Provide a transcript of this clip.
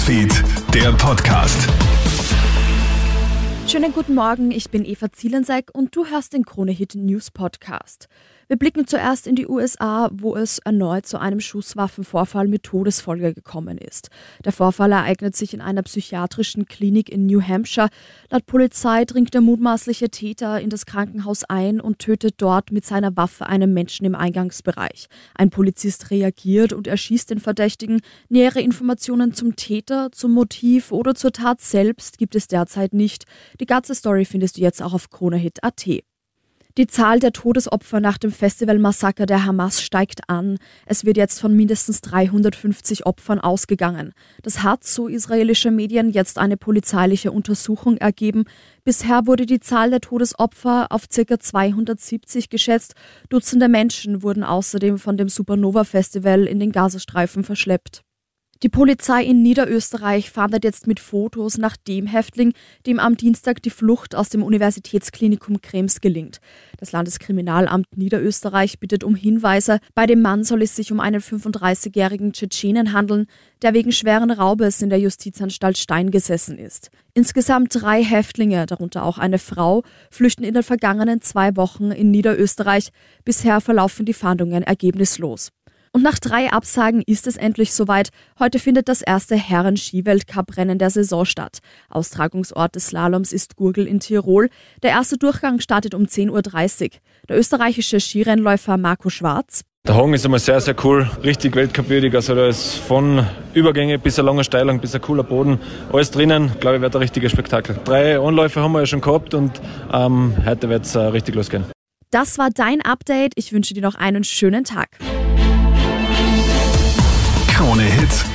Newsfeed, der Podcast. Schönen guten Morgen, ich bin Eva Zielenseck und du hörst den Kronehit News Podcast. Wir blicken zuerst in die USA, wo es erneut zu einem Schusswaffenvorfall mit Todesfolge gekommen ist. Der Vorfall ereignet sich in einer psychiatrischen Klinik in New Hampshire. Laut Polizei dringt der mutmaßliche Täter in das Krankenhaus ein und tötet dort mit seiner Waffe einen Menschen im Eingangsbereich. Ein Polizist reagiert und erschießt den Verdächtigen. Nähere Informationen zum Täter, zum Motiv oder zur Tat selbst gibt es derzeit nicht. Die ganze Story findest du jetzt auch auf kronehit.at. Die Zahl der Todesopfer nach dem Festivalmassaker der Hamas steigt an. Es wird jetzt von mindestens 350 Opfern ausgegangen. Das hat, so israelische Medien, jetzt eine polizeiliche Untersuchung ergeben. Bisher wurde die Zahl der Todesopfer auf ca. 270 geschätzt. Dutzende Menschen wurden außerdem von dem Supernova-Festival in den Gazastreifen verschleppt. Die Polizei in Niederösterreich fahndet jetzt mit Fotos nach dem Häftling, dem am Dienstag die Flucht aus dem Universitätsklinikum Krems gelingt. Das Landeskriminalamt Niederösterreich bittet um Hinweise. Bei dem Mann soll es sich um einen 35-jährigen Tschetschenen handeln, der wegen schweren Raubes in der Justizanstalt Stein gesessen ist. Insgesamt drei Häftlinge, darunter auch eine Frau, flüchten in den vergangenen zwei Wochen in Niederösterreich. Bisher verlaufen die Fahndungen ergebnislos. Und nach drei Absagen ist es endlich soweit. Heute findet das erste Herren-Skiweltcup-Rennen der Saison statt. Austragungsort des Slaloms ist Gurgel in Tirol. Der erste Durchgang startet um 10.30 Uhr. Der österreichische Skirennläufer Marco Schwarz. Der Hang ist immer sehr, sehr cool, richtig weltcupwürdig. Also da ist von Übergänge bis eine lange Steilung bis ein cooler Boden, alles drinnen. Glaube ich, wird ein richtiges Spektakel. Drei Anläufe haben wir ja schon gehabt und ähm, heute wird es äh, richtig losgehen. Das war dein Update. Ich wünsche dir noch einen schönen Tag.